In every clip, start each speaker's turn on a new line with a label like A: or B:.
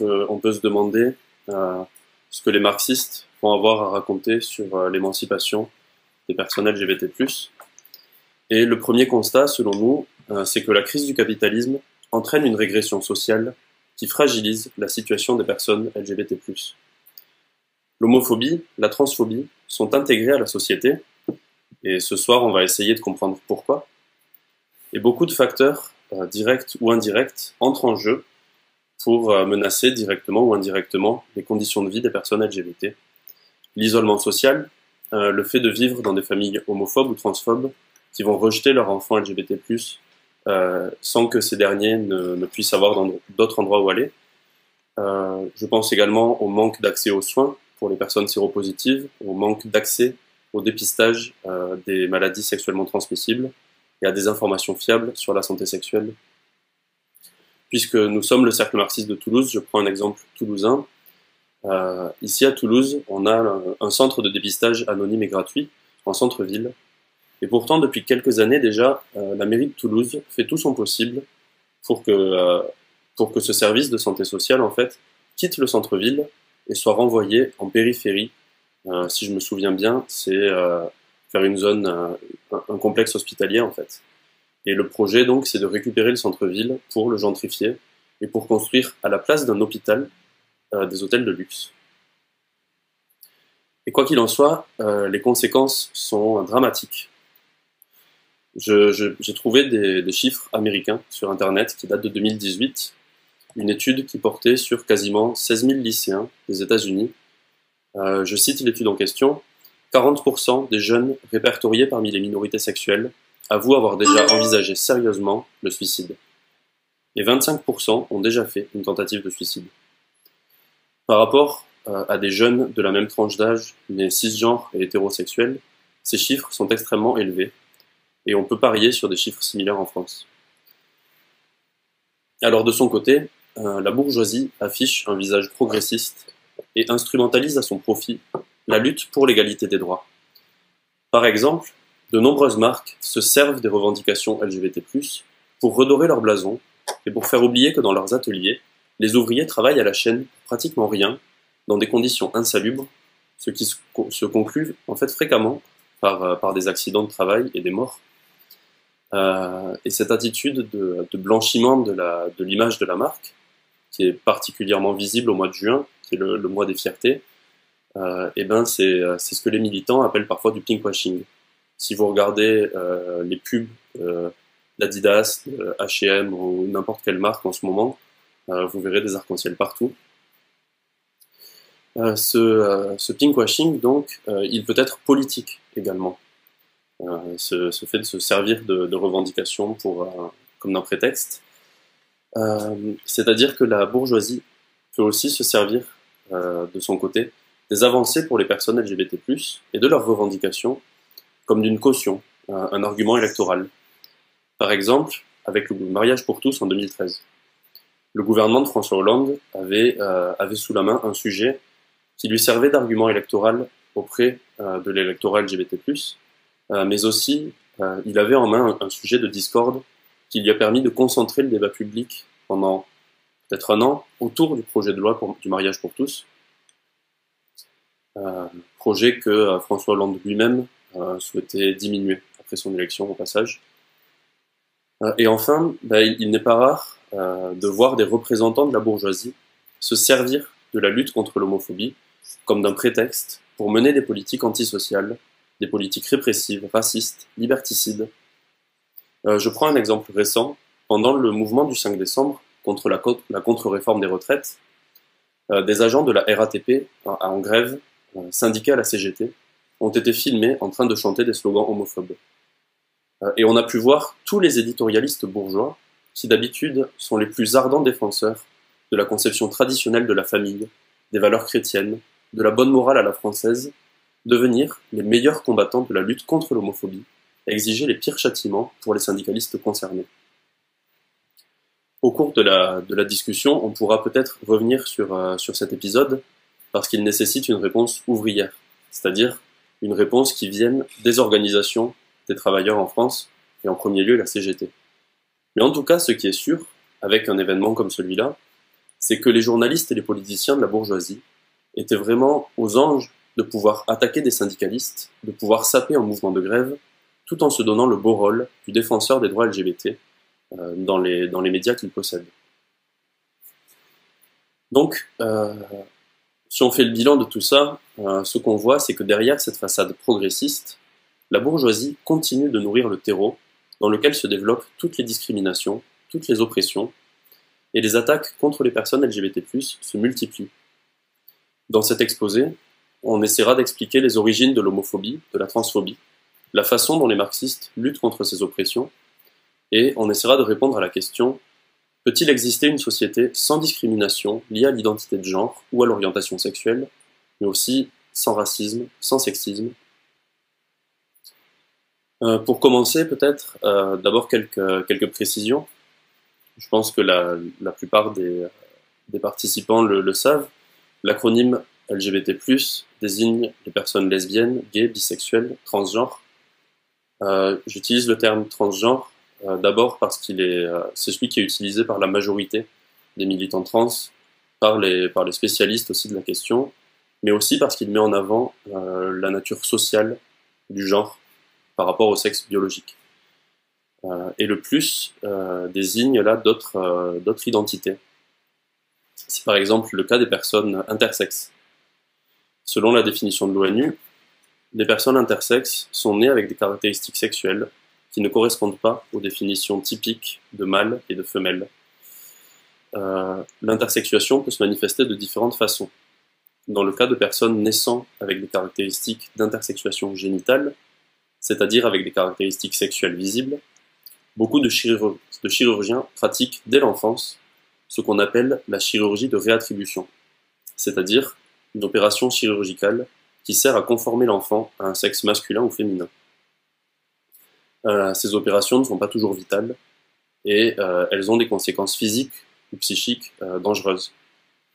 A: peut, on peut se demander euh, ce que les marxistes vont avoir à raconter sur euh, l'émancipation des personnes LGBT+. Et le premier constat, selon nous, euh, c'est que la crise du capitalisme entraîne une régression sociale qui fragilise la situation des personnes LGBT+. L'homophobie, la transphobie sont intégrées à la société, et ce soir on va essayer de comprendre pourquoi. Et beaucoup de facteurs, euh, directs ou indirects, entrent en jeu pour euh, menacer directement ou indirectement les conditions de vie des personnes LGBT. L'isolement social, euh, le fait de vivre dans des familles homophobes ou transphobes qui vont rejeter leurs enfants LGBT+, euh, sans que ces derniers ne, puissent avoir d'autres endroits où aller. Je pense également au manque d'accès aux soins pour les personnes séropositives, au manque d'accès au dépistage des maladies sexuellement transmissibles et à des informations fiables sur la santé sexuelle. Puisque nous sommes le cercle marxiste de Toulouse, je prends un exemple toulousain. Euh, ici à Toulouse, on a un centre de dépistage anonyme et gratuit en centre-ville. Et pourtant, depuis quelques années déjà, euh, la mairie de Toulouse fait tout son possible pour que, euh, pour que ce service de santé sociale, en fait, quitte le centre-ville et soit renvoyé en périphérie. Euh, si je me souviens bien, c'est euh, faire une zone, un, un complexe hospitalier, en fait. Et le projet, donc, c'est de récupérer le centre-ville pour le gentrifier et pour construire à la place d'un hôpital euh, des hôtels de luxe. Et quoi qu'il en soit, euh, les conséquences sont dramatiques. J'ai trouvé des, des, chiffres américains sur Internet qui datent de 2018, une étude qui portait sur quasiment 16 000 lycéens des États-Unis. Euh, je cite l'étude en question. 40% des jeunes répertoriés parmi les minorités sexuelles avouent avoir déjà envisagé sérieusement le suicide. Et 25% ont déjà fait une tentative de suicide. Par rapport euh, à des jeunes de la même tranche d'âge, mais cisgenres et hétérosexuels, ces chiffres sont extrêmement élevés, et on peut parier sur des chiffres similaires en France. Alors de son côté, euh, la bourgeoisie affiche un visage progressiste et instrumentalise à son profit la lutte pour l'égalité des droits. Par exemple, de nombreuses marques se servent des revendications LGBT+, pour redorer leur blason et pour faire oublier que dans leurs ateliers, les ouvriers travaillent à la chaîne pratiquement rien, dans des conditions insalubres, ce qui se conclut en fait fréquemment par, euh, par des accidents de travail et des morts. Euh, et cette attitude de, blanchiment de l'image de, la marque, qui est particulièrement visible au mois de juin, qui est le, mois des fiertés, euh, eh ben c'est ce que les militants appellent parfois du pinkwashing. Si vous regardez euh, les pubs euh, d'Adidas, H&M ou n'importe quelle marque en ce moment, vous verrez des arcs-en-ciel partout. Ce, pinkwashing, donc, il peut être politique également. Ce, ce, fait de se servir de, de revendications pour, comme d'un prétexte. C'est-à-dire que la bourgeoisie peut aussi se servir de son côté des avancées pour les personnes LGBT+, et de leurs revendications, comme d'une caution, un, argument électoral. Par exemple, avec le mariage pour tous en 2013 le gouvernement de François Hollande avait, euh, avait sous la main un sujet qui lui servait d'argument électoral auprès euh, de l'électorat LGBT+, euh, mais aussi il avait en main un, sujet de discorde qui lui a permis de concentrer le débat public pendant peut-être un an autour du projet de loi du mariage pour tous, projet que François Hollande lui-même souhaitait diminuer après son élection au passage. et enfin, bah, il, n'est pas rare euh, de voir des représentants de la bourgeoisie se servir de la lutte contre l'homophobie comme d'un prétexte pour mener des politiques antisociales, des politiques répressives, racistes, liberticides. Euh, je prends un exemple récent. Pendant le mouvement du 5 décembre contre la, contre-réforme des retraites, euh, des agents de la RATP en, en grève, euh, syndicat à la CGT, ont été filmés en train de chanter des slogans homophobes. Euh, et on a pu voir tous les éditorialistes bourgeois qui d'habitude sont les plus ardents défenseurs de la conception traditionnelle de la famille, des valeurs chrétiennes, de la bonne morale à la française, devenir les meilleurs combattants de la lutte contre l'homophobie exiger les pires châtiments pour les syndicalistes concernés. Au cours de la, de la discussion, on pourra peut-être revenir sur, euh, sur cet épisode parce qu'il nécessite une réponse ouvrière, c'est-à-dire une réponse qui vienne des organisations des travailleurs en France et en premier lieu la CGT. Mais en tout cas, ce qui est sûr, avec un événement comme celui-là, c'est que les journalistes et les politiciens de la bourgeoisie étaient vraiment aux anges de pouvoir attaquer des syndicalistes, de pouvoir saper un mouvement de grève, tout en se donnant le beau rôle du défenseur des droits LGBT euh, dans, les, dans les médias qu'ils possèdent. Donc, euh, si on fait le bilan de tout ça, euh, ce qu'on voit, c'est que derrière cette façade progressiste, la bourgeoisie continue de nourrir le terreau dans lequel se développent toutes les discriminations, toutes les oppressions, et les attaques contre les personnes LGBT+, se multiplient. Dans cet exposé, on essaiera d'expliquer les origines de l'homophobie, de la transphobie, la façon dont les marxistes luttent contre ces oppressions, et on essaiera de répondre à la question peut-il exister une société sans discrimination liée à l'identité de genre ou à l'orientation sexuelle, mais aussi sans racisme, sans sexisme? Euh, Pour commencer, peut-être, euh, d'abord quelques, quelques précisions. Je pense que la, la plupart des, des participants le, le savent. L'acronyme LGBT+, désigne les personnes lesbiennes, gays, bisexuelles, transgenres. Euh, J'utilise le terme transgenre d'abord parce qu'il est, euh, c'est celui qui est utilisé par la majorité des militants trans, par les, par les spécialistes aussi de la question, mais aussi parce qu'il met en avant euh, la nature sociale du genre par rapport au sexe biologique. Euh, et le plus désigne là d'autres d'autres identités. C'est par exemple le cas des personnes intersexes. Selon la définition de l'ONU, les personnes intersexes sont nées avec des caractéristiques sexuelles qui ne correspondent pas aux définitions typiques de mâle et de femelle. Euh, L'intersexuation peut se manifester de différentes façons. Dans le cas de personnes naissant avec des caractéristiques d'intersexuation génitale, c'est-à-dire avec des caractéristiques sexuelles visibles, beaucoup de, de chirurgiens pratiquent dès l'enfance ce qu'on appelle la chirurgie de réattribution, c'est-à-dire une opération chirurgicale qui sert à conformer l'enfant à un sexe masculin ou féminin. Euh, ces opérations ne sont pas toujours vitales et euh, elles ont des conséquences physiques ou psychiques euh, dangereuses.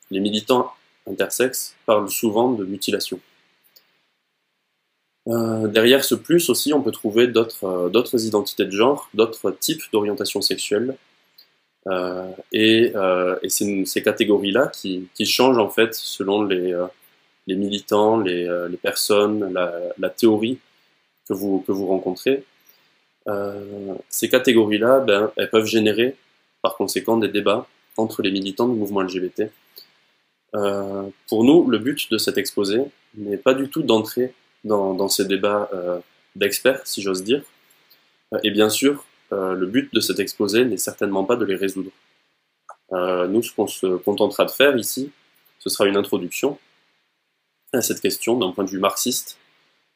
A: Les militants intersexes parlent souvent de mutilation. derrière ce plus aussi, on peut trouver d'autres identités de genre, d'autres types d'orientation sexuelle. et, et ces catégories-là qui, qui, changent en fait selon les, les militants, les, les personnes, la, la, théorie que vous, que vous rencontrez. Euh, ces catégories-là, ben, elles peuvent générer par conséquent des débats entre les militants du mouvement LGBT. Euh, pour nous, le but de cet exposé n'est pas du tout d'entrer dans, dans, ces débats euh, d'experts, si j'ose dire. Euh, et bien sûr, euh, le but de cet exposé n'est certainement pas de les résoudre. nous, ce qu'on se contentera de faire ici, ce sera une introduction à cette question d'un point de vue marxiste,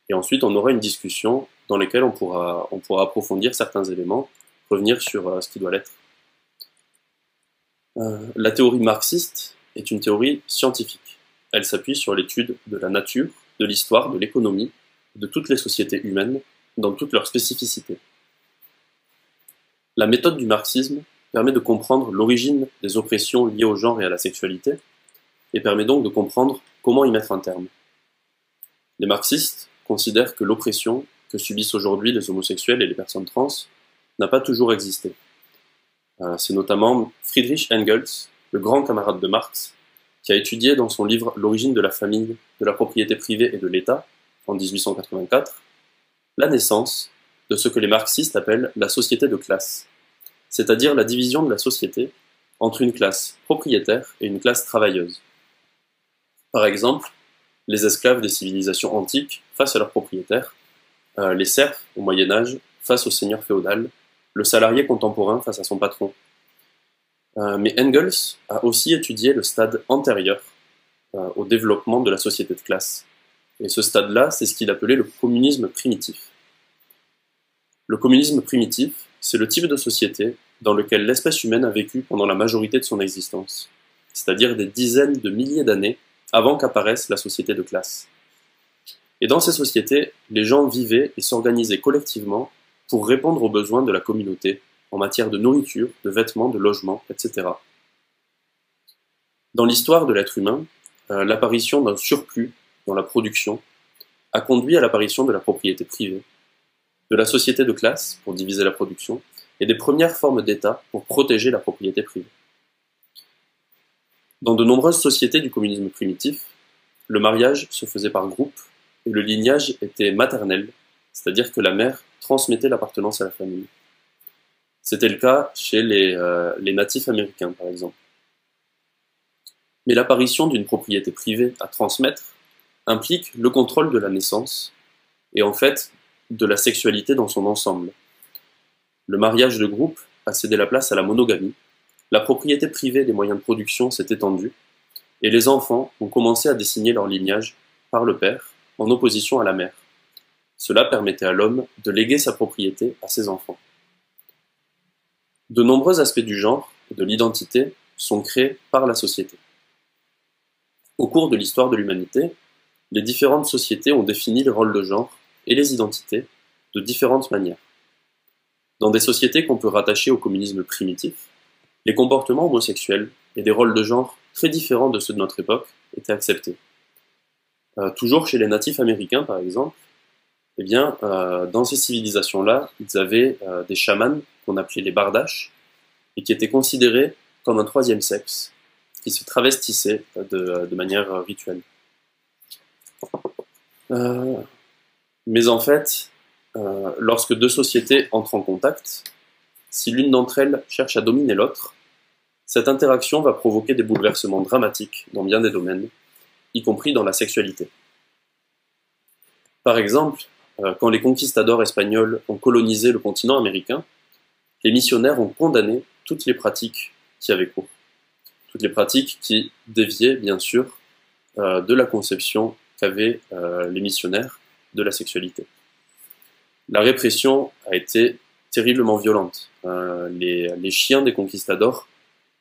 A: et ensuite on aura une discussion dans lesquels on pourra, on pourra approfondir certains éléments, revenir sur euh, ce qui doit l'être. Euh, la théorie marxiste est une théorie scientifique. Elle s'appuie sur l'étude de la nature, de l'histoire, de l'économie, de toutes les sociétés humaines, dans toutes leurs spécificités. La méthode du marxisme permet de comprendre l'origine des oppressions liées au genre et à la sexualité, et permet donc de comprendre comment y mettre un terme. Les marxistes considèrent que l'oppression que subissent aujourd'hui les homosexuels et les personnes trans n'a pas toujours existé. Euh, c'est notamment Friedrich Engels, le grand camarade de Marx, qui a étudié dans son livre L'origine de la famille, de la propriété privée et de l'État, en 1884, la naissance de ce que les marxistes appellent la société de classe, c'est-à-dire la division de la société entre une classe propriétaire et une classe travailleuse. Par exemple, les esclaves des civilisations antiques face à leurs propriétaires, euh, les serfs au Moyen Âge face au seigneur féodal, le salarié contemporain face à son patron. Euh, mais Engels a aussi étudié le stade antérieur euh, au développement de la société de classe. Et ce stade-là, c'est ce qu'il appelait le communisme primitif. Le communisme primitif, c'est le type de société dans lequel l'espèce humaine a vécu pendant la majorité de son existence, c'est-à-dire des dizaines de milliers d'années avant qu'apparaisse la société de classe. Et dans ces sociétés, les gens vivaient et s'organisaient collectivement pour répondre aux besoins de la communauté en matière de nourriture, de vêtements, de logement, etc. Dans l'histoire de l'être humain, euh, l'apparition d'un surplus dans la production a conduit à l'apparition de la propriété privée, de la société de classe pour diviser la production, et des premières formes d'État pour protéger la propriété privée. Dans de nombreuses sociétés du communisme primitif, le mariage se faisait par groupe et le lignage était maternel, c'est-à-dire que la mère transmettait l'appartenance à la famille. C'était le cas chez les, euh, les natifs américains, par exemple. Mais l'apparition d'une propriété privée à transmettre implique le contrôle de la naissance et en fait de la sexualité dans son ensemble. Le mariage de groupe a cédé la place à la monogamie, la propriété privée des moyens de production s'est étendue, et les enfants ont commencé à dessiner leur lignage par le père en opposition à la mère. Cela permettait à l'homme de léguer sa propriété à ses enfants. De nombreux aspects du genre et de l'identité sont créés par la société. Au cours de l'histoire de l'humanité, les différentes sociétés ont défini les rôles de genre et les identités de différentes manières. Dans des sociétés qu'on peut rattacher au communisme primitif, les comportements homosexuels et des rôles de genre très différents de ceux de notre époque étaient acceptés. Euh, toujours chez les natifs américains, par exemple, eh bien, euh, dans ces civilisations-là, ils avaient euh, des chamans qu'on appelait les bardaches et qui étaient considérés comme un troisième sexe qui se travestissait de, de manière rituelle. mais en fait, lorsque deux sociétés entrent en contact, si l'une d'entre elles cherche à dominer l'autre, cette interaction va provoquer des bouleversements dramatiques dans bien des domaines, y compris dans la sexualité. Par exemple, euh, quand les conquistadors espagnols ont colonisé le continent américain, les missionnaires ont condamné toutes les pratiques qui avaient cours. Toutes les pratiques qui déviaient, bien sûr, euh, de la conception qu'avaient euh, les missionnaires de la sexualité. La répression a été terriblement violente. Les, chiens des conquistadors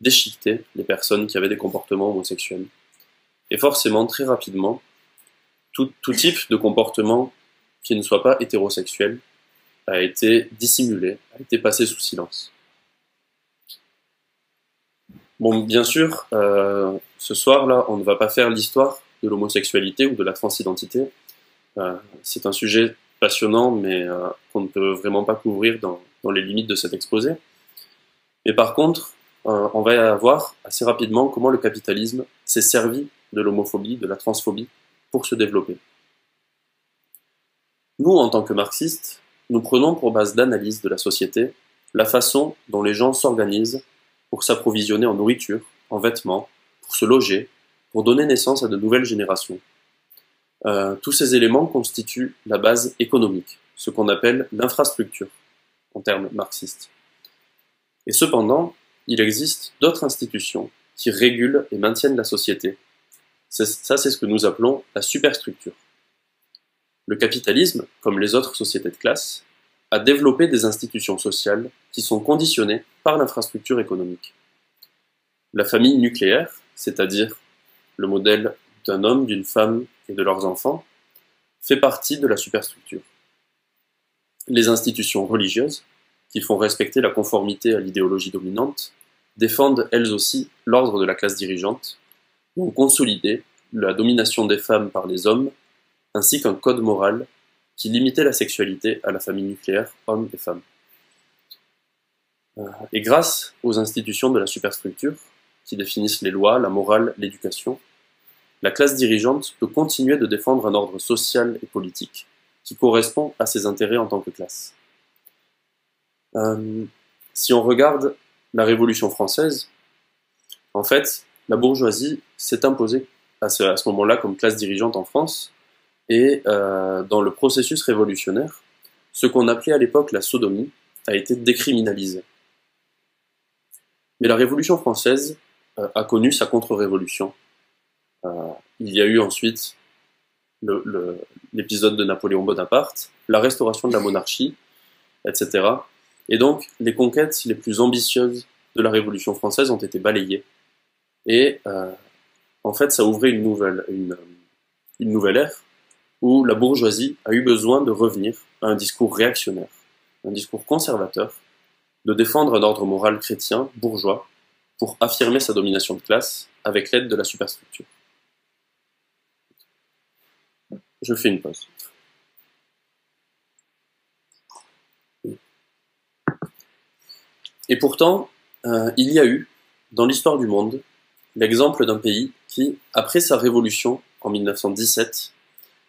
A: déchiqueter les personnes qui avaient des comportements homosexuels. Et forcément, très rapidement, tout, type de comportement qui ne soit pas hétérosexuel a été dissimulé, a été passé sous silence. Bon, bien sûr, euh, ce soir-là, on ne va pas faire l'histoire de l'homosexualité ou de la transidentité. Euh, c'est un sujet passionnant, mais euh, qu'on ne peut vraiment pas couvrir dans, les limites de cet exposé. Mais par contre, on va voir assez rapidement comment le capitalisme s'est servi de l'homophobie, de la transphobie, pour se développer. Nous, en tant que marxistes, nous prenons pour base d'analyse de la société la façon dont les gens s'organisent pour s'approvisionner en nourriture, en vêtements, pour se loger, pour donner naissance à de nouvelles générations. Euh, tous ces éléments constituent la base économique, ce qu'on appelle l'infrastructure, en termes marxistes. Et cependant, il existe d'autres institutions qui régulent et maintiennent la société. Ça, c'est ce que nous appelons la superstructure. Le capitalisme, comme les autres sociétés de classe, a développé des institutions sociales qui sont conditionnées par l'infrastructure économique. La famille nucléaire, c'est-à-dire le modèle d'un homme, d'une femme et de leurs enfants, fait partie de la superstructure. Les institutions religieuses, qui font respecter la conformité à l'idéologie dominante, défendent elles aussi l'ordre de la classe dirigeante ont consolidé la domination des femmes par les hommes, ainsi qu'un code moral qui limitait la sexualité à la famille nucléaire, hommes et femmes. Euh, et grâce aux institutions de la superstructure, qui définissent les lois, la morale, l'éducation, la classe dirigeante peut continuer de défendre un ordre social et politique qui correspond à ses intérêts en tant que classe. Euh, si on regarde la Révolution française, en fait, la bourgeoisie s'est imposée à ce, moment-là comme classe dirigeante en France, et euh, dans le processus révolutionnaire, ce qu'on appelait à l'époque la sodomie a été décriminalisé. Mais la Révolution française euh, a connu sa contre-révolution. Euh, il y a eu ensuite l'épisode de Napoléon Bonaparte, la restauration de la monarchie, etc. Et donc, les conquêtes les plus ambitieuses de la Révolution française ont été balayées. Et euh, en fait, ça ouvrait une nouvelle, une, nouvelle ère où la bourgeoisie a eu besoin de revenir à un discours réactionnaire, un discours conservateur, de défendre un ordre moral chrétien, bourgeois, pour affirmer sa domination de classe avec l'aide de la superstructure. Je fais une pause. Et pourtant, euh, il y a eu, dans l'histoire du monde, l'exemple d'un pays qui, après sa révolution en 1917,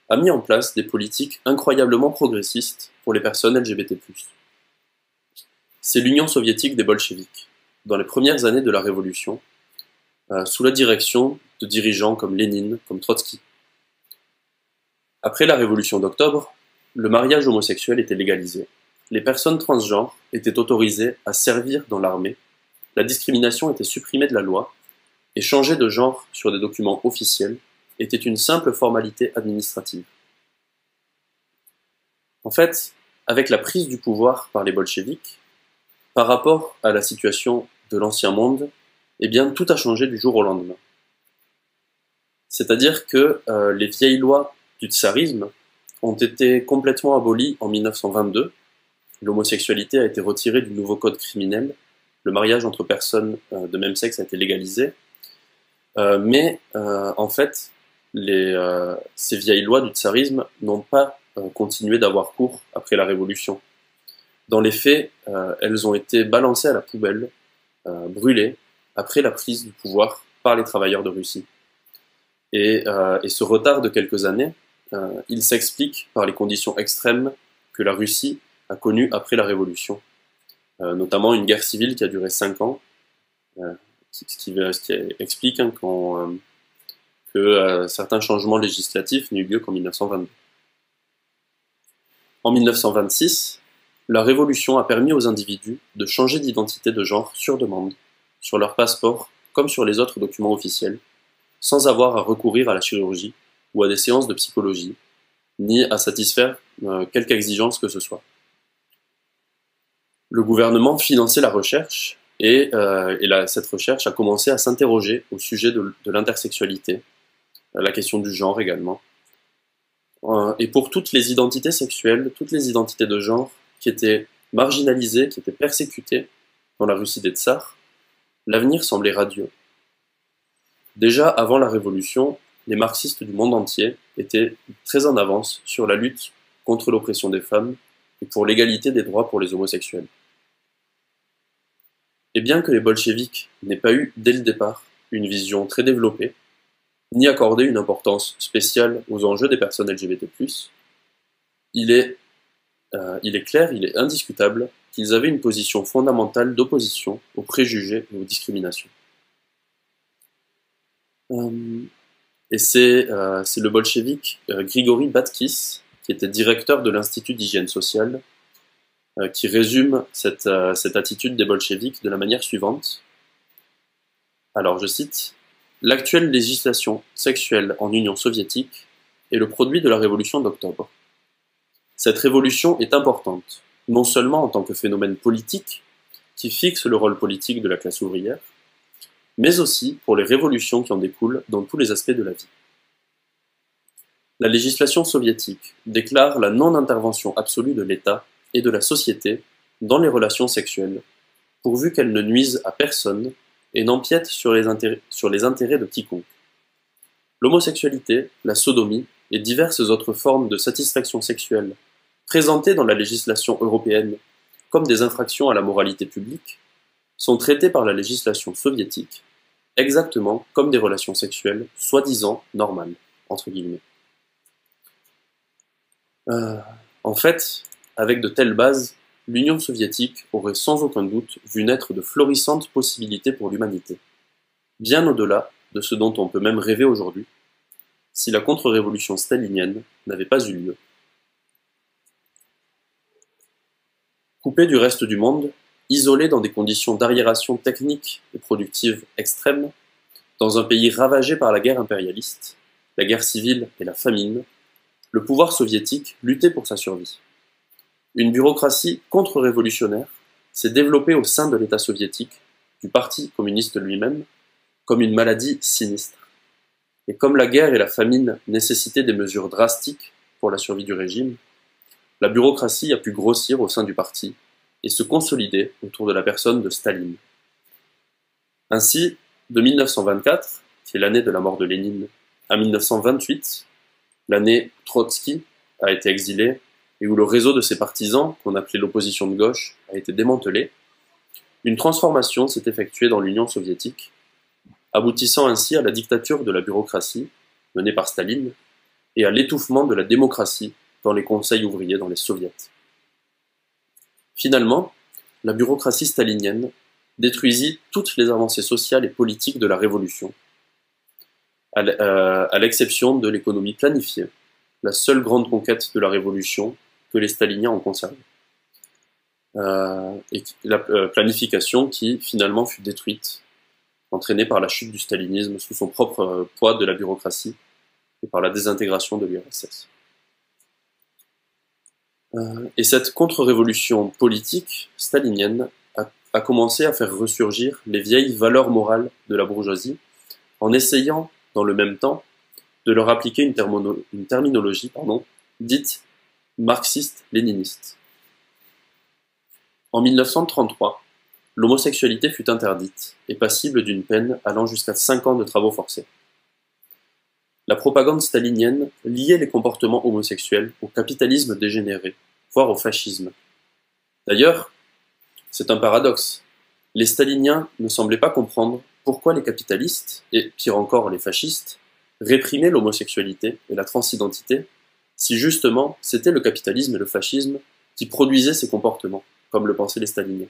A: a mis en place des politiques incroyablement progressistes pour les personnes LGBT+. C'est l'Union soviétique des bolcheviks, dans les premières années de la Révolution, euh, sous la direction de dirigeants comme Lénine, comme Trotsky. Après la Révolution d'octobre, le mariage homosexuel était légalisé. Les personnes transgenres étaient autorisées à servir dans l'armée, la discrimination était supprimée de la loi, et changer de genre sur des documents officiels était une simple formalité administrative. En fait, avec la prise du pouvoir par les bolcheviks, par rapport à la situation de l'ancien monde, eh bien tout a changé du jour au lendemain. C'est-à-dire que euh, les vieilles lois du tsarisme ont été complètement abolies en 1922, l'homosexualité a été retirée du nouveau code criminel, le mariage entre personnes euh, de même sexe a été légalisé, mais en fait, les, ces vieilles lois du tsarisme n'ont pas continué d'avoir cours après la Révolution. Dans les faits, elles ont été balancées à la poubelle, brûlées, après la prise du pouvoir par les travailleurs de Russie. Et, euh, ce retard de quelques années, euh, il s'explique par les conditions extrêmes que la Russie a connues après la Révolution, euh, notamment une guerre civile qui a duré cinq ans, ce qui, explique hein, que certains changements législatifs n'eurent lieu qu'en 1922. En 1926, la Révolution a permis aux individus de changer d'identité de genre sur demande sur leur passeport comme sur les autres documents officiels, sans avoir à recourir à la chirurgie ou à des séances de psychologie, ni à satisfaire euh, quelque exigence que ce soit. Le gouvernement finançait la recherche et, euh, cette recherche a commencé à s'interroger au sujet de, l'intersexualité, la question du genre également. Euh, et pour toutes les identités sexuelles, toutes les identités de genre qui étaient marginalisées, qui étaient persécutées dans la Russie des Tsars, l'avenir semblait radieux. Déjà avant la Révolution, les marxistes du monde entier étaient très en avance sur la lutte contre l'oppression des femmes et pour l'égalité des droits pour les homosexuels. Et bien que les bolcheviks n'aient pas eu dès le départ une vision très développée, ni accordé une importance spéciale aux enjeux des personnes LGBT+, il est, euh, il est clair, il est indiscutable qu'ils avaient une position fondamentale d'opposition aux préjugés et aux discriminations. Euh, et euh, c'est le bolchevique Grigory Batkis, qui était directeur de l'Institut d'hygiène sociale, qui résume cette, cette attitude des bolcheviks de la manière suivante. Alors je cite, L'actuelle législation sexuelle en Union soviétique est le produit de la révolution d'octobre. Cette révolution est importante, non seulement en tant que phénomène politique, qui fixe le rôle politique de la classe ouvrière, mais aussi pour les révolutions qui en découlent dans tous les aspects de la vie. La législation soviétique déclare la non-intervention absolue de l'État et de la société dans les relations sexuelles, pourvu qu'elles ne nuisent à personne et n'empiètent sur, les intérêts, sur les intérêts de quiconque. L'homosexualité, la sodomie et diverses autres formes de satisfaction sexuelle présentées dans la législation européenne comme des infractions à la moralité publique, sont traitées par la législation soviétique exactement comme des relations sexuelles soi-disant normales, entre guillemets. Euh, en fait, avec de telles bases, l'Union soviétique aurait sans aucun doute vu naître de florissantes possibilités pour l'humanité, bien au-delà de ce dont on peut même rêver aujourd'hui, si la contre-révolution stalinienne n'avait pas eu lieu. Coupé du reste du monde, isolé dans des conditions d'arriération technique et productive extrêmes, dans un pays ravagé par la guerre impérialiste, la guerre civile et la famine, le pouvoir soviétique luttait pour sa survie. Une bureaucratie contre-révolutionnaire s'est développée au sein de l'État soviétique, du Parti communiste lui-même, comme une maladie sinistre. Et comme la guerre et la famine nécessitaient des mesures drastiques pour la survie du régime, la bureaucratie a pu grossir au sein du parti et se consolider autour de la personne de Staline. Ainsi, de 1924, qui est l'année de la mort de Lénine, à 1928, l'année Trotsky a été exilé et où le réseau de ses partisans, qu'on appelait l'opposition de gauche, a été démantelé, une transformation s'est effectuée dans l'Union soviétique, aboutissant ainsi à la dictature de la bureaucratie, menée par Staline, et à l'étouffement de la démocratie dans les conseils ouvriers dans les soviets. Finalement, la bureaucratie stalinienne détruisit toutes les avancées sociales et politiques de la Révolution, à euh, l'exception de l'économie planifiée, la seule grande conquête de la Révolution que les staliniens ont conservée. Euh, et la euh, planification qui finalement fut détruite, entraînée par la chute du stalinisme sous son propre poids de la bureaucratie et par la désintégration de l'URSS. et cette contre-révolution politique stalinienne a commencé à faire ressurgir les vieilles valeurs morales de la bourgeoisie en essayant, dans le même temps, de leur appliquer une, terminologie dite marxiste-léniniste. En 1933, l'homosexualité fut interdite et passible d'une peine allant jusqu'à 5 ans de travaux forcés. La propagande stalinienne liait les comportements homosexuels au capitalisme dégénéré, voire au fascisme. D'ailleurs, c'est un paradoxe. Les staliniens ne semblaient pas comprendre pourquoi les capitalistes, et pire encore les fascistes, réprimaient l'homosexualité et la transidentité, si justement c'était le capitalisme et le fascisme qui produisaient ces comportements, comme le pensaient les staliniens.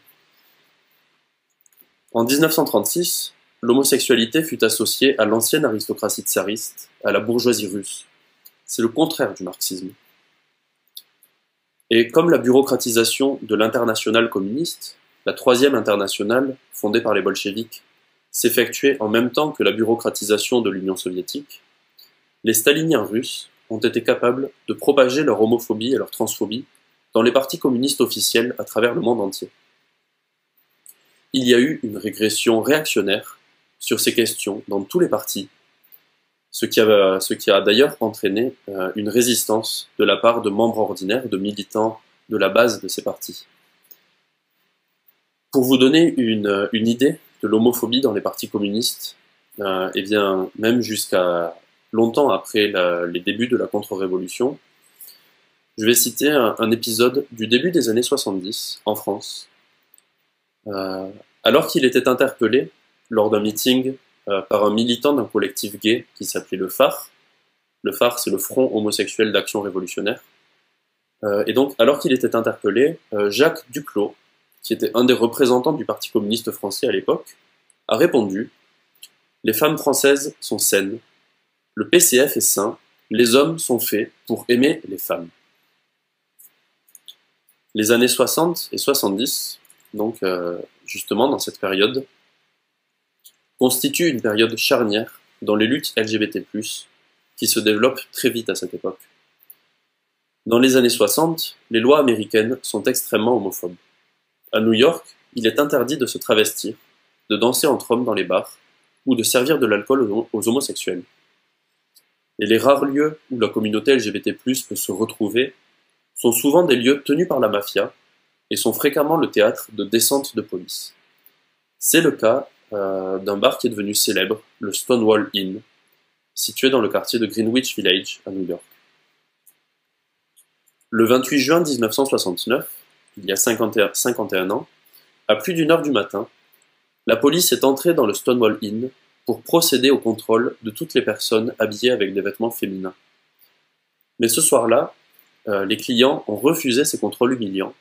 A: En 1936, l'homosexualité fut associée à l'ancienne aristocratie tsariste, à la bourgeoisie russe. C'est le contraire du marxisme. Et comme la bureaucratisation de l'internationale communiste, la troisième internationale, fondée par les bolcheviks, s'effectuait en même temps que la bureaucratisation de l'Union soviétique, les staliniens russes ont été capables de propager leur homophobie et leur transphobie dans les partis communistes officiels à travers le monde entier. Il y a eu une régression réactionnaire sur ces questions dans tous les partis ce qui a, a d'ailleurs entraîné euh, une résistance de la part de membres ordinaires, de militants de la base de ces partis. Pour vous donner une, une idée de l'homophobie dans les partis communistes, euh, eh bien, même jusqu'à longtemps après les débuts de la contre-révolution, je vais citer un, épisode du début des années 70 en France. Euh, alors qu'il était interpellé lors d'un meeting euh, par un militant d'un collectif gay qui s'appelait le phare. Le phare, c'est le Front homosexuel d'action révolutionnaire. Euh, et donc, alors qu'il était interpellé, Jacques Duclos, qui était un des représentants du Parti communiste français à l'époque, a répondu Les femmes françaises sont saines, le PCF est sain, les hommes sont faits pour aimer les femmes. Les années 60 et 70, donc justement dans cette période, constitue une période charnière dans les luttes LGBT+, qui se développent très vite à cette époque. Dans les années 60, les lois américaines sont extrêmement homophobes. À New York, il est interdit de se travestir, de danser entre hommes dans les bars, ou de servir de l'alcool aux homosexuels. Et les rares lieux où la communauté LGBT+, peut se retrouver sont souvent des lieux tenus par la mafia et sont fréquemment le théâtre de descentes de police. C'est le cas euh, d'un bar qui est devenu célèbre, le Stonewall Inn, situé dans le quartier de Greenwich Village à New York. Le 28 juin 1969, il y a 51, 51 ans, à plus d'une heure du matin, la police est entrée dans le Stonewall Inn pour procéder au contrôle de toutes les personnes habillées avec des vêtements féminins. Mais ce soir-là, euh, les clients ont refusé ces contrôles humiliants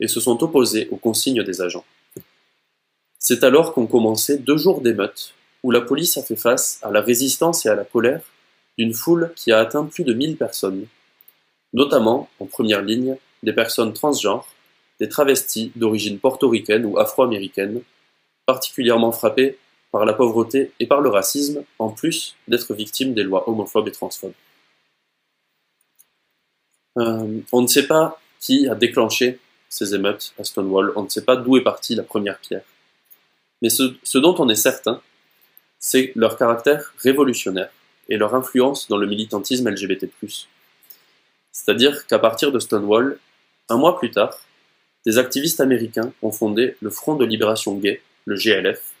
A: et se sont opposés aux consignes des agents. C'est alors qu'ont commencé deux jours d'émeutes, où la police a fait face à la résistance et à la colère d'une foule qui a atteint plus de 1000 personnes, notamment, en première ligne, des personnes transgenres, des travestis d'origine portoricaine ou afro-américaine, particulièrement frappées par la pauvreté et par le racisme, en plus d'être victimes des lois homophobes et transphobes. Euh, on ne sait pas qui a déclenché ces émeutes à Stonewall, on ne sait pas d'où est partie la première pierre. Mais ce, dont on est certain, c'est leur caractère révolutionnaire et leur influence dans le militantisme LGBT+. C'est-à-dire qu'à partir de Stonewall, un mois plus tard, des activistes américains ont fondé le Front de libération gay, le GLF,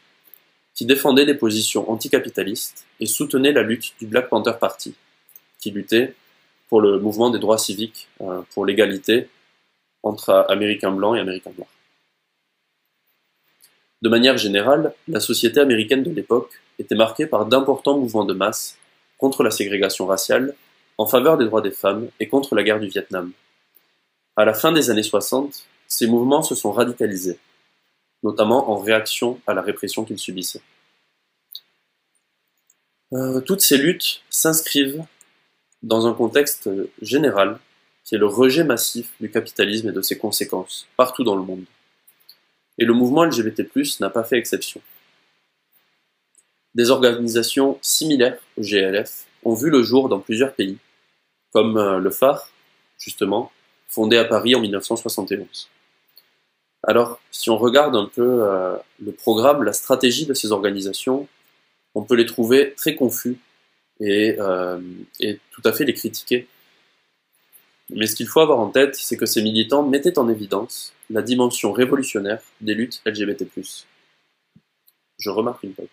A: qui défendait des positions anticapitalistes et soutenait la lutte du Black Panther Party, qui luttait pour le mouvement des droits civiques, euh, pour l'égalité entre Américains blancs et Américains noirs. De manière générale, la société américaine de l'époque était marquée par d'importants mouvements de masse contre la ségrégation raciale, en faveur des droits des femmes et contre la guerre du Vietnam. À la fin des années 60, ces mouvements se sont radicalisés, notamment en réaction à la répression qu'ils subissaient. Euh, toutes ces luttes s'inscrivent dans un contexte général qui est le rejet massif du capitalisme et de ses conséquences partout dans le monde. Et le mouvement LGBT+, n'a pas fait exception. Des organisations similaires au GLF ont vu le jour dans plusieurs pays, comme euh, le phare, justement, fondé à Paris en 1971. Alors, si on regarde un peu euh, le programme, la stratégie de ces organisations, on peut les trouver très confus et, euh, et tout à fait les critiquer. Mais ce qu'il faut avoir en tête, c'est que ces militants mettaient en évidence la dimension révolutionnaire des luttes LGBT+. Je remarque une pause.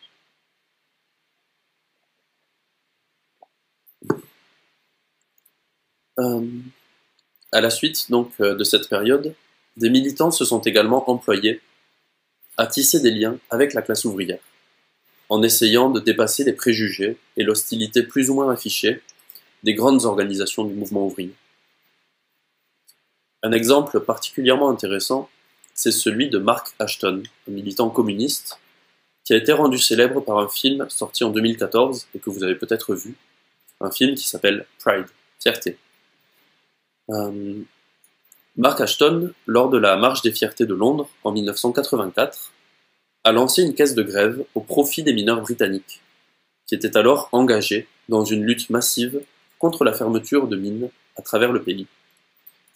A: Euh, à la suite donc de cette période, des militants se sont également employés à tisser des liens avec la classe ouvrière, en essayant de dépasser les préjugés et l'hostilité plus ou moins affichée des grandes organisations du mouvement ouvrier. Un exemple particulièrement intéressant, c'est celui de Mark Ashton, un militant communiste, qui a été rendu célèbre par un film sorti en 2014 et que vous avez peut-être vu, un film qui s'appelle Pride, Fierté. Euh, Mark Ashton, lors de la Marche des Fiertés de Londres en 1984, a lancé une caisse de grève au profit des mineurs britanniques, qui étaient alors engagés dans une lutte massive contre la fermeture de mines à travers le pays,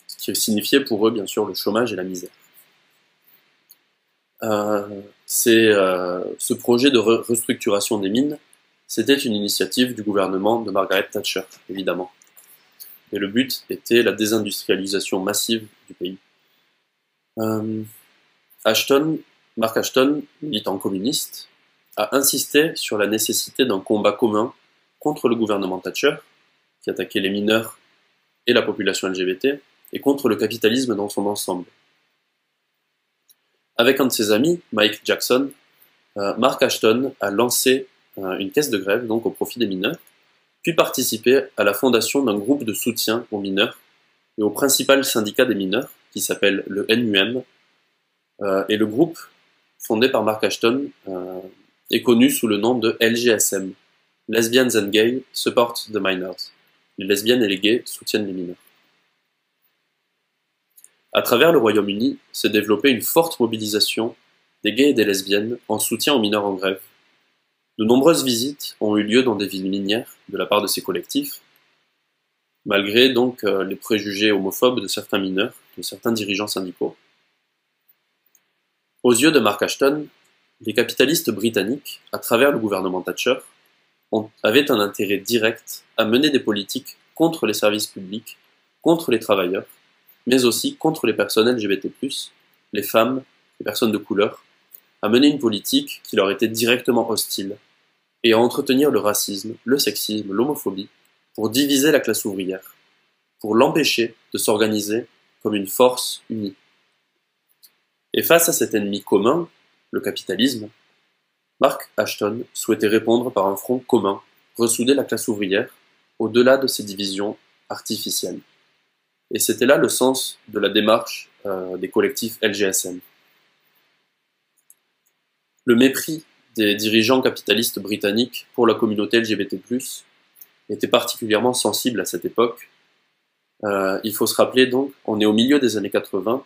A: ce qui signifiait pour eux bien sûr le chômage et la misère. Euh, euh, ce projet de restructuration des mines, c'était une initiative du gouvernement de Margaret Thatcher, évidemment et le but était la désindustrialisation massive du pays. Euh, Ashton, Mark Ashton, militant communiste, a insisté sur la nécessité d'un combat commun contre le gouvernement Thatcher, qui attaquait les mineurs et la population LGBT, et contre le capitalisme dans son ensemble. Avec un de ses amis, Mike Jackson, euh, Mark Ashton a lancé euh, une caisse de grève donc au profit des mineurs, puis participer à la fondation d'un groupe de soutien aux mineurs et au principal syndicat des mineurs, qui s'appelle le NUM. Euh, et le groupe, fondé par Mark Ashton, euh, est connu sous le nom de LGSM, Lesbians and Gay Support the Minors. Les lesbiennes et les gays soutiennent les mineurs. À travers le Royaume-Uni s'est développée une forte mobilisation des gays et des lesbiennes en soutien aux mineurs en grève, de nombreuses visites ont eu lieu dans des villes minières de la part de ces collectifs, malgré donc euh, les préjugés homophobes de certains mineurs, de certains dirigeants syndicaux. Aux yeux de Mark Ashton, les capitalistes britanniques, à travers le gouvernement Thatcher, avaient un intérêt direct à mener des politiques contre les services publics, contre les travailleurs, mais aussi contre les personnes LGBT+, les femmes, les personnes de couleur, à mener une politique qui leur était directement hostile, et à entretenir le racisme, le sexisme, l'homophobie, pour diviser la classe ouvrière, pour l'empêcher de s'organiser comme une force unie. Et face à cet ennemi commun, le capitalisme, Mark Ashton souhaitait répondre par un front commun, ressouder la classe ouvrière au-delà de ces divisions artificielles. Et c'était là le sens de la démarche euh, des collectifs LGSM. Le mépris des dirigeants capitalistes britanniques pour la communauté LGBT+, était particulièrement sensible à cette époque. Euh, il faut se rappeler donc, on est au milieu des années 80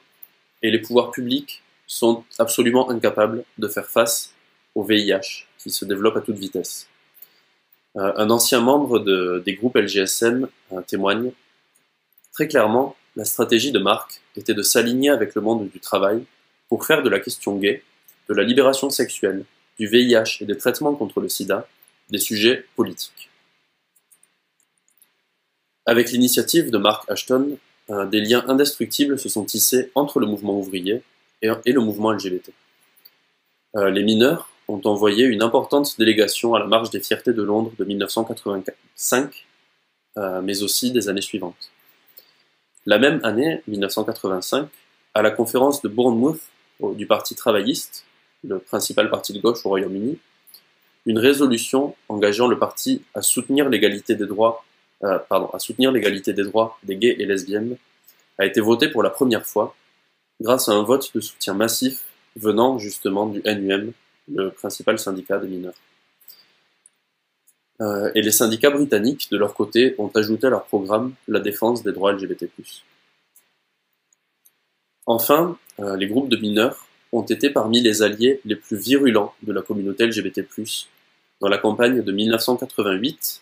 A: et les pouvoirs publics sont absolument incapables de faire face au VIH qui se développe à toute vitesse. Euh, un ancien membre de, des groupes LGSM euh, témoigne très clairement la stratégie de Marc était de s'aligner avec le monde du travail pour faire de la question gay de la libération sexuelle, du VIH et des traitements contre le sida des sujets politiques. Avec l'initiative de Mark Ashton, des liens indestructibles se sont tissés entre le mouvement ouvrier et, le mouvement LGBT. Euh, les mineurs ont envoyé une importante délégation à la Marche des Fiertés de Londres de 1985, euh, mais aussi des années suivantes. La même année, 1985, à la conférence de Bournemouth du Parti travailliste, le principal parti de gauche au Royaume-Uni, une résolution engageant le parti à soutenir l'égalité des droits, euh, pardon, à soutenir l'égalité des droits des gays et lesbiennes a été votée pour la première fois grâce à un vote de soutien massif venant justement du NUM, le principal syndicat des mineurs. Euh, et les syndicats britanniques, de leur côté, ont ajouté à leur programme la défense des droits LGBT+. Enfin, euh, les groupes de mineurs ont été parmi les alliés les plus virulents de la communauté LGBT+, dans la campagne de 1988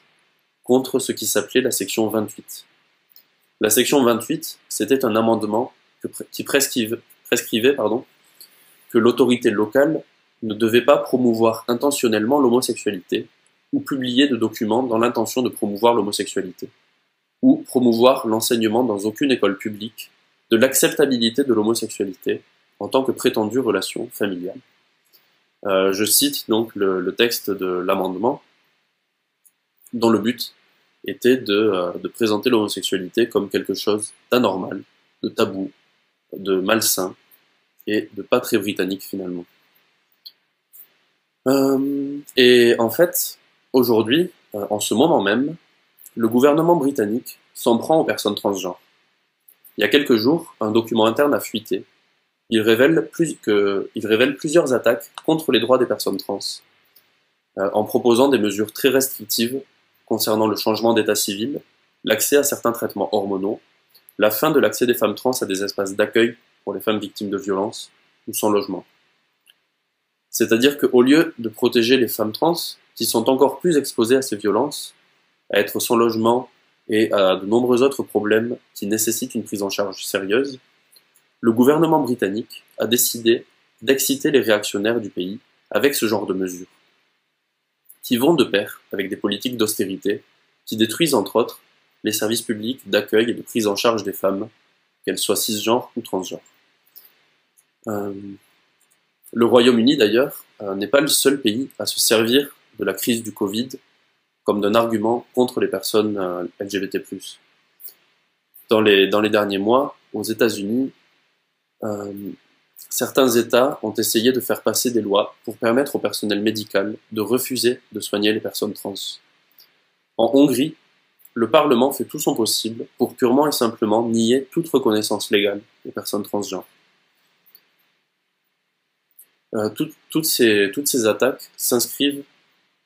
A: contre ce qui s'appelait la section 28. La section 28, c'était un amendement qui prescrivait que l'autorité locale ne devait pas promouvoir intentionnellement l'homosexualité ou publier de documents dans l'intention de promouvoir l'homosexualité, ou promouvoir l'enseignement dans aucune école publique de l'acceptabilité de l'homosexualité en tant que prétendue relation familiale. Euh, je cite donc le, texte de l'amendement, dont le but était de, euh, de présenter l'homosexualité comme quelque chose d'anormal, de tabou, de malsain et de pas très britannique finalement. Euh, et en fait, aujourd'hui, en ce moment même, le gouvernement britannique s'en prend aux personnes transgenres. Il y a quelques jours, un document interne a fuité il révèle, plusieurs attaques contre les droits des personnes trans, euh, en proposant des mesures très restrictives concernant le changement d'état civil, l'accès à certains traitements hormonaux, la fin de l'accès des femmes trans à des espaces d'accueil pour les femmes victimes de violences ou sans logement. C'est-à-dire qu'au lieu de protéger les femmes trans, qui sont encore plus exposées à ces violences, à être sans logement et à de nombreux autres problèmes qui nécessitent une prise en charge sérieuse, le gouvernement britannique a décidé d'exciter les réactionnaires du pays avec ce genre de mesures, qui vont de pair avec des politiques d'austérité qui détruisent entre autres les services publics d'accueil et de prise en charge des femmes, qu'elles soient cisgenres ou transgenres. Euh, le Royaume-Uni d'ailleurs euh, n'est pas le seul pays à se servir de la crise du Covid comme d'un argument contre les personnes euh, LGBT+. Dans les, dans les derniers mois, aux États-Unis, euh, certains États ont essayé de faire passer des lois pour permettre au personnel médical de refuser de soigner les personnes trans. En Hongrie, le Parlement fait tout son possible pour purement et simplement nier toute reconnaissance légale des personnes transgenres. Euh, toutes, ces, attaques s'inscrivent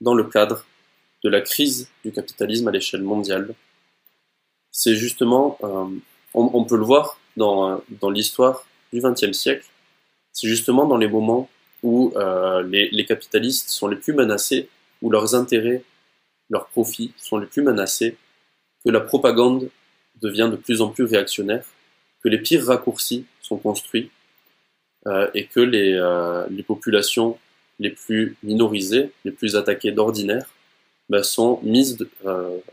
A: dans le cadre de la crise du capitalisme à l'échelle mondiale. C'est justement, euh, on, peut le voir dans l'histoire du XXe siècle, c'est justement dans les moments où euh, les, capitalistes sont les plus menacés, où leurs intérêts, leurs profits sont les plus menacés, que la propagande devient de plus en plus réactionnaire, que les pires raccourcis sont construits, euh, et que les, euh, les, populations les plus minorisées, les plus attaquées d'ordinaire, bah, sont mises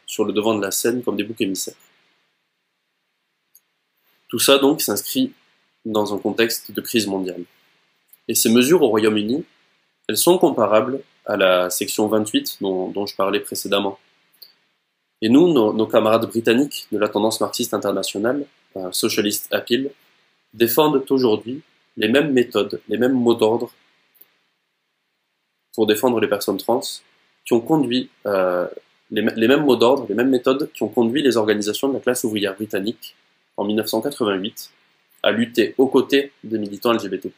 A: sur le devant de la scène comme des boucs émissaires. Tout ça donc s'inscrit dans un contexte de crise mondiale. Et ces mesures au Royaume-Uni, elles sont comparables à la section 28 dont, je parlais précédemment. Et nous, nos, camarades britanniques de la tendance marxiste internationale, euh, Socialist Appeal, défendent aujourd'hui les mêmes méthodes, les mêmes mots d'ordre pour défendre les personnes trans, qui ont conduit euh, les, les, mêmes mots d'ordre, les mêmes méthodes qui ont conduit les organisations de la classe ouvrière britannique en 1988 à lutter aux côtés des militants LGBT+,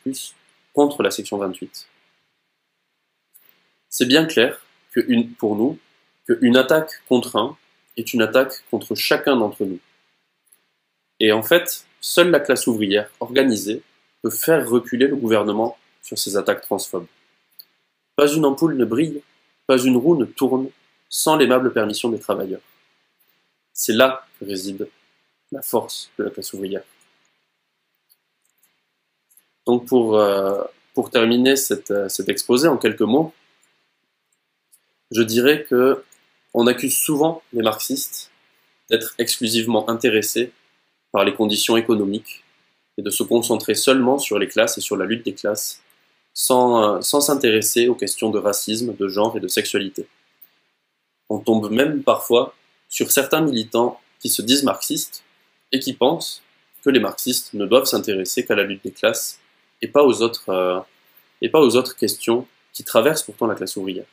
A: contre la section 28. C'est bien clair que pour nous qu'une attaque contre un est une attaque contre chacun d'entre nous. Et en fait, seule la classe ouvrière organisée peut faire reculer le gouvernement sur ces attaques transphobes. Pas une ampoule ne brille, pas une roue ne tourne sans l'aimable permission des travailleurs. C'est là que réside la force de la classe ouvrière. Donc pour, euh, terminer euh, cet exposé en quelques mots, je dirais que on accuse souvent les marxistes d'être exclusivement intéressés par les conditions économiques et de se concentrer seulement sur les classes et sur la lutte des classes, sans euh, s'intéresser aux questions de racisme, de genre et de sexualité. On tombe même parfois sur certains militants qui se disent marxistes et qui pensent que les marxistes ne doivent s'intéresser qu'à la lutte des classes et pas aux autres, euh, et pas aux autres questions qui traversent pourtant la classe ouvrière.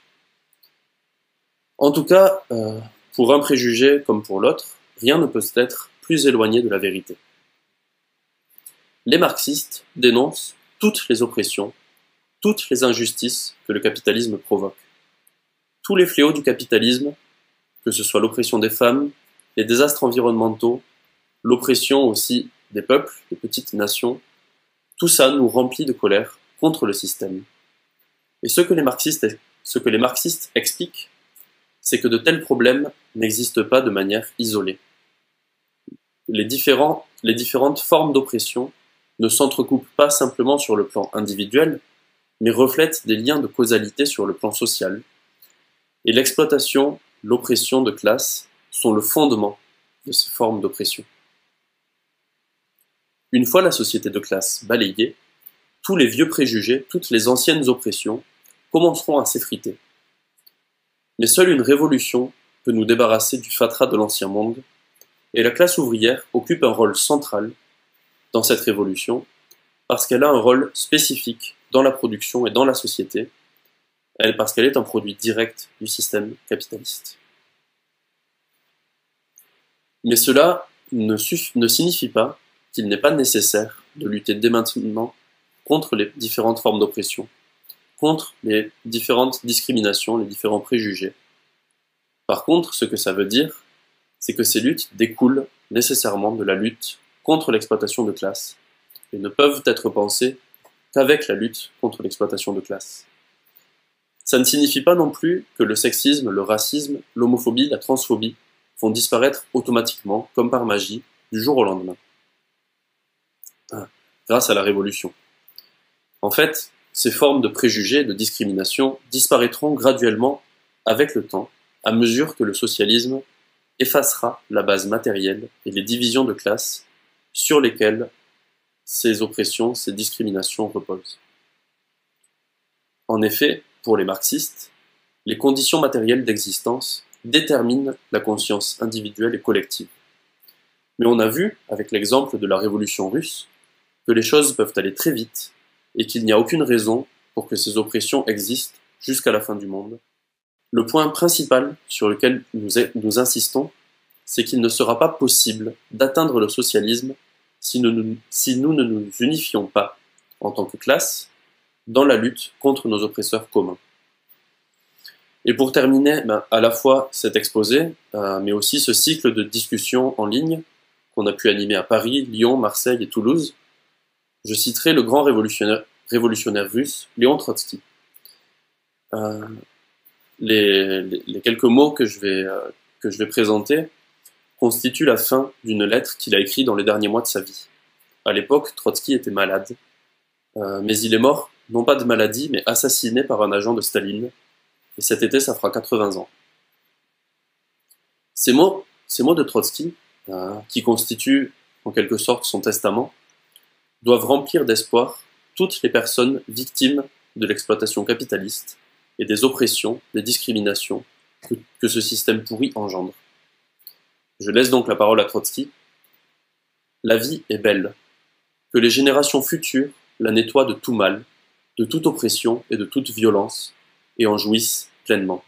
A: En tout cas, euh, pour un préjugé comme pour l'autre, rien ne peut être plus éloigné de la vérité. Les marxistes dénoncent toutes les oppressions, toutes les injustices que le capitalisme provoque. Tous les fléaux du capitalisme, que ce soit l'oppression des femmes, les désastres environnementaux, l'oppression aussi des peuples, des petites nations, tout ça nous remplit de colère contre le système. Et ce que les marxistes, expliquent, c'est que de tels problèmes n'existent pas de manière isolée. Les, différents, les différentes formes d'oppression ne s'entrecoupent pas simplement sur le plan individuel, mais reflètent des liens de causalité sur le plan social. Et l'exploitation, l'oppression de classe sont le fondement de ces formes d'oppression. Une fois la société de classe balayée, tous les vieux préjugés, toutes les anciennes oppressions commenceront à s'effriter. Mais seule une révolution peut nous débarrasser du fatras de l'ancien monde, et la classe ouvrière occupe un rôle central dans cette révolution parce qu'elle a un rôle spécifique dans la production et dans la société, parce qu'elle est un produit direct du système capitaliste. Mais cela ne signifie pas qu'il n'est pas nécessaire de lutter dès maintenant contre les différentes formes d'oppression, contre les différentes discriminations, les différents préjugés. Par contre, ce que ça veut dire, c'est que ces luttes découlent nécessairement de la lutte contre l'exploitation de classe et ne peuvent être pensées qu'avec la lutte contre l'exploitation de classe. Ça ne signifie pas non plus que le sexisme, le racisme, l'homophobie, la transphobie vont disparaître automatiquement, comme par magie, du jour au lendemain. Ah, grâce à la Révolution. En fait, ces formes de préjugés, de discrimination disparaîtront graduellement avec le temps, à mesure que le socialisme effacera la base matérielle et les divisions de classe sur lesquelles ces oppressions, ces discriminations reposent. En effet, pour les marxistes, les conditions matérielles d'existence détermine la conscience individuelle et collective. Mais on a vu, avec l'exemple de la révolution russe, que les choses peuvent aller très vite et qu'il n'y a aucune raison pour que ces oppressions existent jusqu'à la fin du monde. Le point principal sur lequel nous, insistons, c'est qu'il ne sera pas possible d'atteindre le socialisme si nous, si nous ne nous unifions pas, en tant que classe, dans la lutte contre nos oppresseurs communs. Et pour terminer, ben, à la fois cet exposé, euh, mais aussi ce cycle de discussions en ligne qu'on a pu animer à Paris, Lyon, Marseille et Toulouse, je citerai le grand révolutionnaire, russe, Léon Trotsky. Euh, les, quelques mots que je vais, euh, que je vais présenter constituent la fin d'une lettre qu'il a écrite dans les derniers mois de sa vie. À l'époque, Trotsky était malade, mais il est mort, non pas de maladie, mais assassiné par un agent de Staline, et cet été ça fera 80 ans. Ces mots, ces mots de Trotsky, euh, qui constituent en quelque sorte son testament, doivent remplir d'espoir toutes les personnes victimes de l'exploitation capitaliste et des oppressions, des discriminations que, ce système pourri engendre. Je laisse donc la parole à Trotsky. La vie est belle. Que les générations futures la nettoient de tout mal, de toute oppression et de toute violence, et en jouissent pleinement.